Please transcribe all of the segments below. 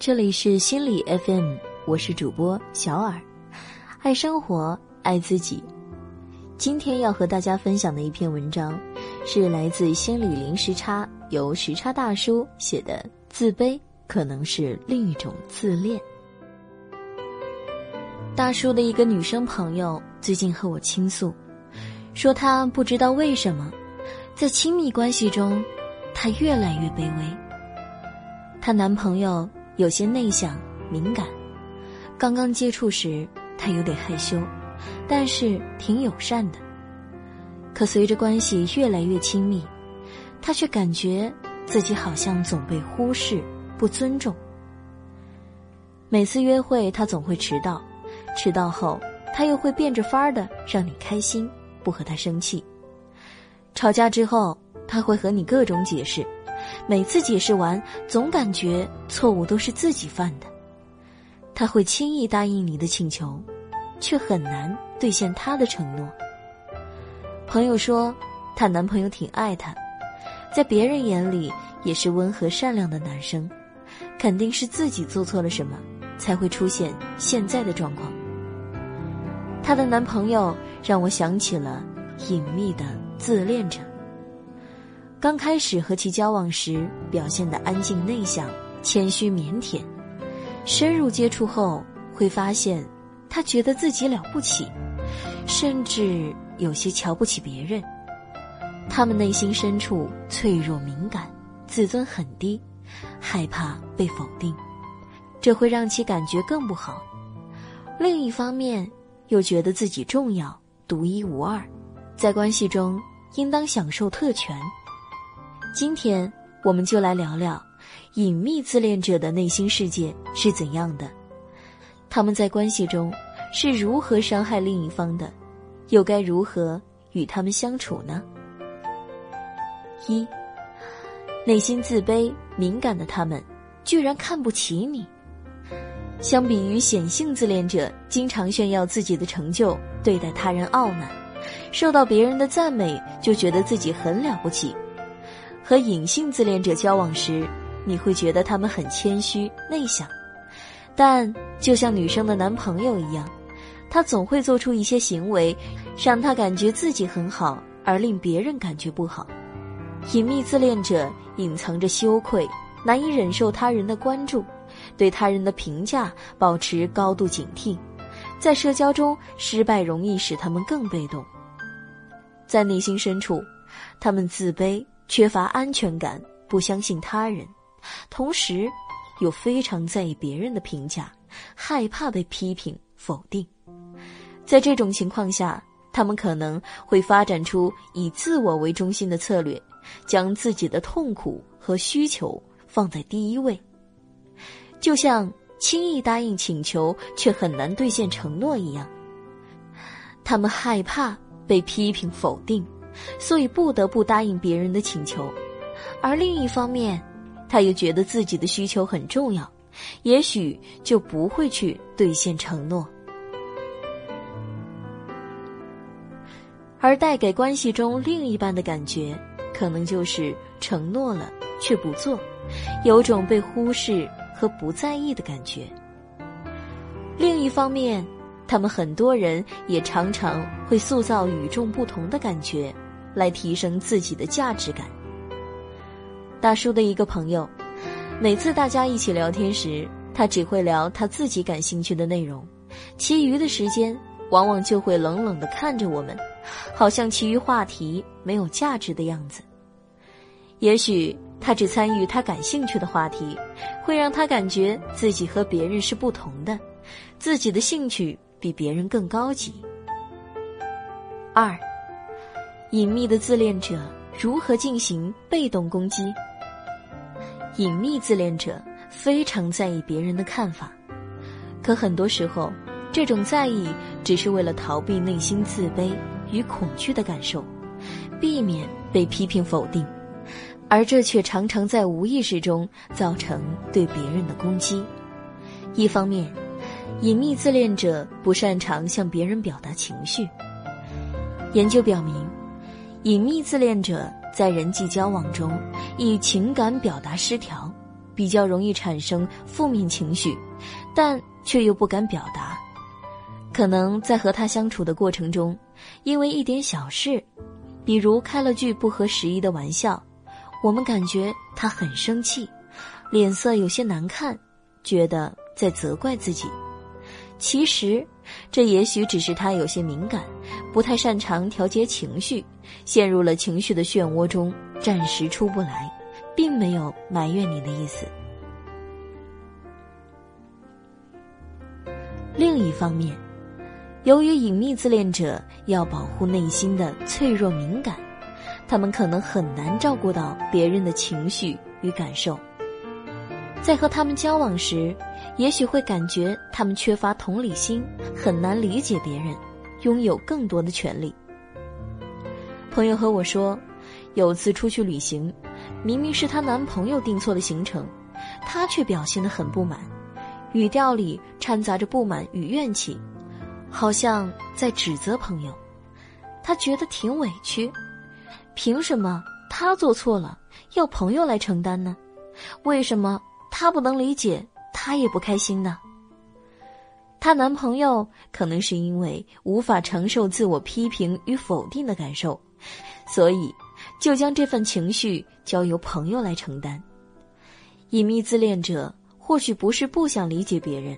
这里是心理 FM，我是主播小耳，爱生活，爱自己。今天要和大家分享的一篇文章，是来自心理零时差，由时差大叔写的。自卑可能是另一种自恋。大叔的一个女生朋友最近和我倾诉，说她不知道为什么，在亲密关系中，她越来越卑微。她男朋友有些内向敏感，刚刚接触时他有点害羞，但是挺友善的。可随着关系越来越亲密，他却感觉自己好像总被忽视、不尊重。每次约会，他总会迟到，迟到后他又会变着法儿的让你开心，不和他生气。吵架之后，他会和你各种解释。每次解释完，总感觉错误都是自己犯的。他会轻易答应你的请求，却很难兑现他的承诺。朋友说，她男朋友挺爱她，在别人眼里也是温和善良的男生，肯定是自己做错了什么，才会出现现在的状况。她的男朋友让我想起了隐秘的自恋者。刚开始和其交往时，表现的安静内向、谦虚腼腆；深入接触后，会发现他觉得自己了不起，甚至有些瞧不起别人。他们内心深处脆弱敏感，自尊很低，害怕被否定，这会让其感觉更不好。另一方面，又觉得自己重要、独一无二，在关系中应当享受特权。今天我们就来聊聊隐秘自恋者的内心世界是怎样的，他们在关系中是如何伤害另一方的，又该如何与他们相处呢？一，内心自卑敏感的他们，居然看不起你。相比于显性自恋者经常炫耀自己的成就，对待他人傲慢，受到别人的赞美就觉得自己很了不起。和隐性自恋者交往时，你会觉得他们很谦虚内向，但就像女生的男朋友一样，他总会做出一些行为，让他感觉自己很好，而令别人感觉不好。隐秘自恋者隐藏着羞愧，难以忍受他人的关注，对他人的评价保持高度警惕，在社交中失败容易使他们更被动。在内心深处，他们自卑。缺乏安全感，不相信他人，同时又非常在意别人的评价，害怕被批评否定。在这种情况下，他们可能会发展出以自我为中心的策略，将自己的痛苦和需求放在第一位。就像轻易答应请求却很难兑现承诺一样，他们害怕被批评否定。所以不得不答应别人的请求，而另一方面，他又觉得自己的需求很重要，也许就不会去兑现承诺。而带给关系中另一半的感觉，可能就是承诺了却不做，有种被忽视和不在意的感觉。另一方面，他们很多人也常常会塑造与众不同的感觉。来提升自己的价值感。大叔的一个朋友，每次大家一起聊天时，他只会聊他自己感兴趣的内容，其余的时间往往就会冷冷的看着我们，好像其余话题没有价值的样子。也许他只参与他感兴趣的话题，会让他感觉自己和别人是不同的，自己的兴趣比别人更高级。二。隐秘的自恋者如何进行被动攻击？隐秘自恋者非常在意别人的看法，可很多时候，这种在意只是为了逃避内心自卑与恐惧的感受，避免被批评否定，而这却常常在无意识中造成对别人的攻击。一方面，隐秘自恋者不擅长向别人表达情绪。研究表明。隐秘自恋者在人际交往中，以情感表达失调，比较容易产生负面情绪，但却又不敢表达。可能在和他相处的过程中，因为一点小事，比如开了句不合时宜的玩笑，我们感觉他很生气，脸色有些难看，觉得在责怪自己。其实，这也许只是他有些敏感，不太擅长调节情绪，陷入了情绪的漩涡中，暂时出不来，并没有埋怨你的意思。另一方面，由于隐秘自恋者要保护内心的脆弱敏感，他们可能很难照顾到别人的情绪与感受，在和他们交往时。也许会感觉他们缺乏同理心，很难理解别人，拥有更多的权利。朋友和我说，有次出去旅行，明明是她男朋友订错的行程，她却表现得很不满，语调里掺杂着不满与怨气，好像在指责朋友。她觉得挺委屈，凭什么她做错了要朋友来承担呢？为什么她不能理解？她也不开心呢。她男朋友可能是因为无法承受自我批评与否定的感受，所以就将这份情绪交由朋友来承担。隐秘自恋者或许不是不想理解别人，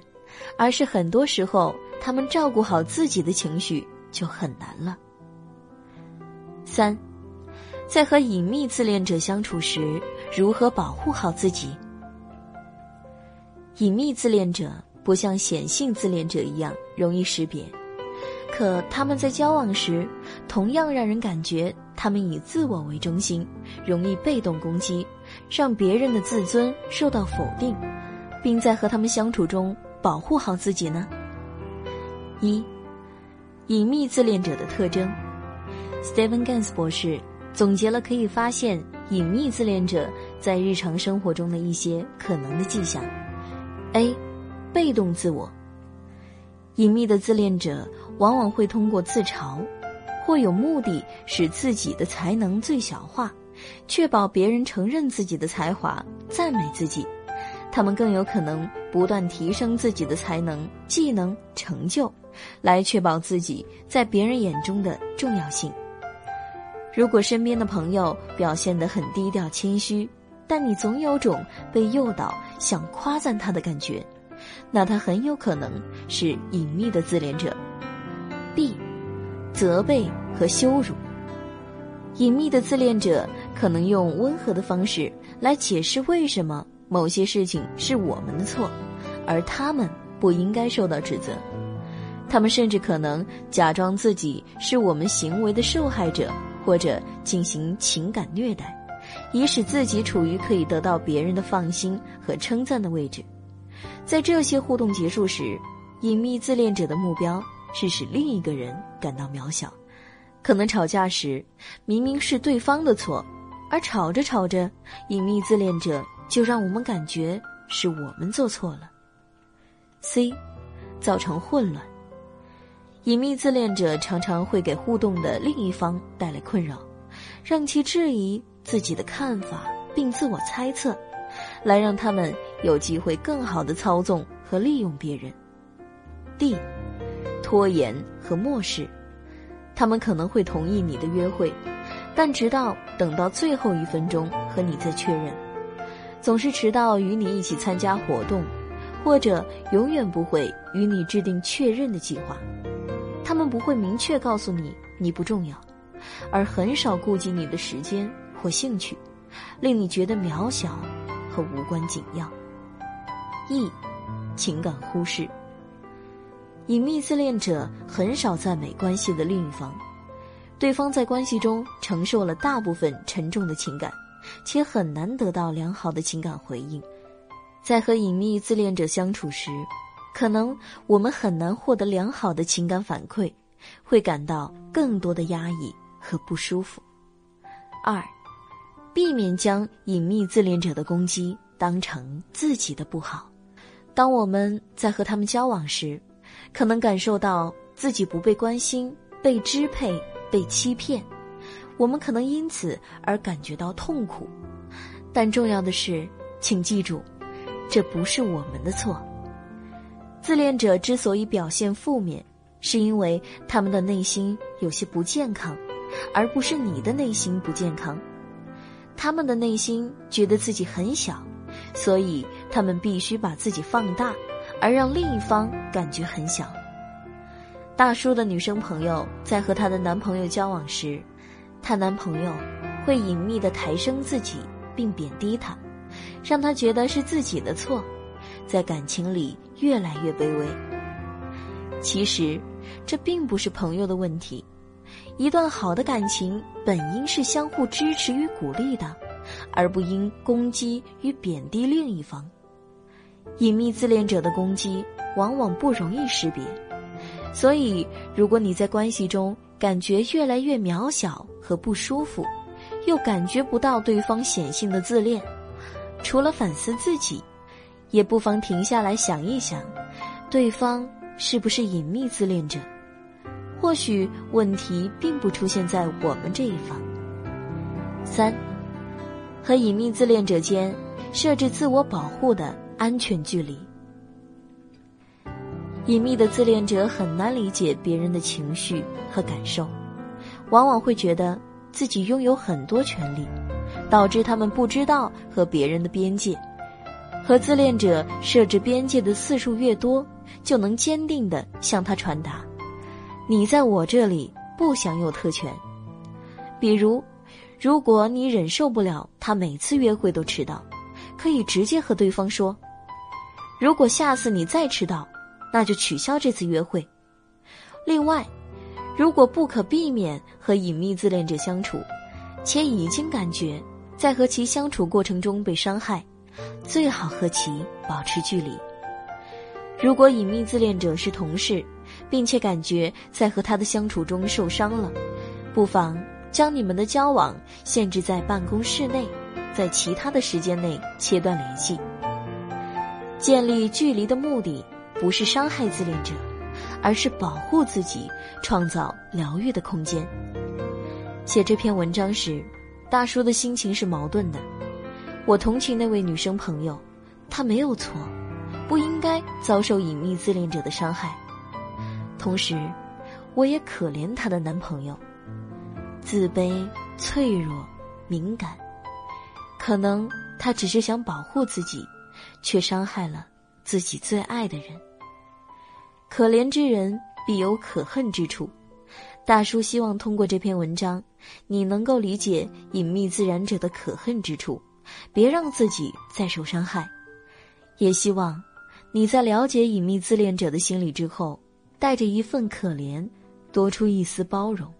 而是很多时候他们照顾好自己的情绪就很难了。三，在和隐秘自恋者相处时，如何保护好自己？隐秘自恋者不像显性自恋者一样容易识别，可他们在交往时，同样让人感觉他们以自我为中心，容易被动攻击，让别人的自尊受到否定，并在和他们相处中保护好自己呢？一，隐秘自恋者的特征，Steven Gans 博士总结了可以发现隐秘自恋者在日常生活中的一些可能的迹象。A，被动自我。隐秘的自恋者往往会通过自嘲，或有目的使自己的才能最小化，确保别人承认自己的才华，赞美自己。他们更有可能不断提升自己的才能、技能、成就，来确保自己在别人眼中的重要性。如果身边的朋友表现得很低调谦虚，但你总有种被诱导想夸赞他的感觉，那他很有可能是隐秘的自恋者。B，责备和羞辱。隐秘的自恋者可能用温和的方式来解释为什么某些事情是我们的错，而他们不应该受到指责。他们甚至可能假装自己是我们行为的受害者，或者进行情感虐待。以使自己处于可以得到别人的放心和称赞的位置，在这些互动结束时，隐秘自恋者的目标是使另一个人感到渺小。可能吵架时，明明是对方的错，而吵着吵着，隐秘自恋者就让我们感觉是我们做错了。C，造成混乱。隐秘自恋者常常会给互动的另一方带来困扰，让其质疑。自己的看法，并自我猜测，来让他们有机会更好的操纵和利用别人。D，拖延和漠视，他们可能会同意你的约会，但直到等到最后一分钟和你再确认，总是迟到与你一起参加活动，或者永远不会与你制定确认的计划。他们不会明确告诉你你不重要，而很少顾及你的时间。或兴趣，令你觉得渺小和无关紧要。E，情感忽视。隐秘自恋者很少赞美关系的另一方，对方在关系中承受了大部分沉重的情感，且很难得到良好的情感回应。在和隐秘自恋者相处时，可能我们很难获得良好的情感反馈，会感到更多的压抑和不舒服。二。避免将隐秘自恋者的攻击当成自己的不好。当我们在和他们交往时，可能感受到自己不被关心、被支配、被欺骗，我们可能因此而感觉到痛苦。但重要的是，请记住，这不是我们的错。自恋者之所以表现负面，是因为他们的内心有些不健康，而不是你的内心不健康。他们的内心觉得自己很小，所以他们必须把自己放大，而让另一方感觉很小。大叔的女生朋友在和她的男朋友交往时，她男朋友会隐秘的抬升自己，并贬低她，让她觉得是自己的错，在感情里越来越卑微。其实，这并不是朋友的问题。一段好的感情本应是相互支持与鼓励的，而不应攻击与贬低另一方。隐秘自恋者的攻击往往不容易识别，所以如果你在关系中感觉越来越渺小和不舒服，又感觉不到对方显性的自恋，除了反思自己，也不妨停下来想一想，对方是不是隐秘自恋者。或许问题并不出现在我们这一方。三，和隐秘自恋者间设置自我保护的安全距离。隐秘的自恋者很难理解别人的情绪和感受，往往会觉得自己拥有很多权利，导致他们不知道和别人的边界。和自恋者设置边界的次数越多，就能坚定的向他传达。你在我这里不享有特权，比如，如果你忍受不了他每次约会都迟到，可以直接和对方说：“如果下次你再迟到，那就取消这次约会。”另外，如果不可避免和隐秘自恋者相处，且已经感觉在和其相处过程中被伤害，最好和其保持距离。如果隐秘自恋者是同事，并且感觉在和他的相处中受伤了，不妨将你们的交往限制在办公室内，在其他的时间内切断联系。建立距离的目的不是伤害自恋者，而是保护自己，创造疗愈的空间。写这篇文章时，大叔的心情是矛盾的。我同情那位女生朋友，她没有错，不应该遭受隐秘自恋者的伤害。同时，我也可怜她的男朋友，自卑、脆弱、敏感，可能他只是想保护自己，却伤害了自己最爱的人。可怜之人必有可恨之处，大叔希望通过这篇文章，你能够理解隐秘自然者的可恨之处，别让自己再受伤害。也希望你在了解隐秘自恋者的心理之后。带着一份可怜，多出一丝包容。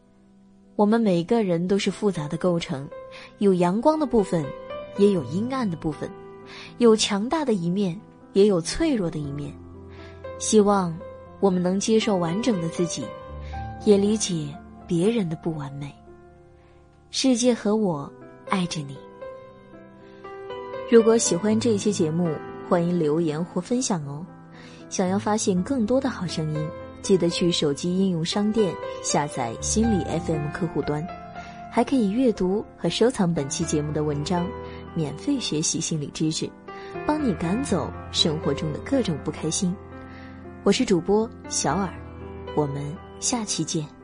我们每个人都是复杂的构成，有阳光的部分，也有阴暗的部分，有强大的一面，也有脆弱的一面。希望我们能接受完整的自己，也理解别人的不完美。世界和我爱着你。如果喜欢这期节目，欢迎留言或分享哦。想要发现更多的好声音。记得去手机应用商店下载心理 FM 客户端，还可以阅读和收藏本期节目的文章，免费学习心理知识，帮你赶走生活中的各种不开心。我是主播小耳，我们下期见。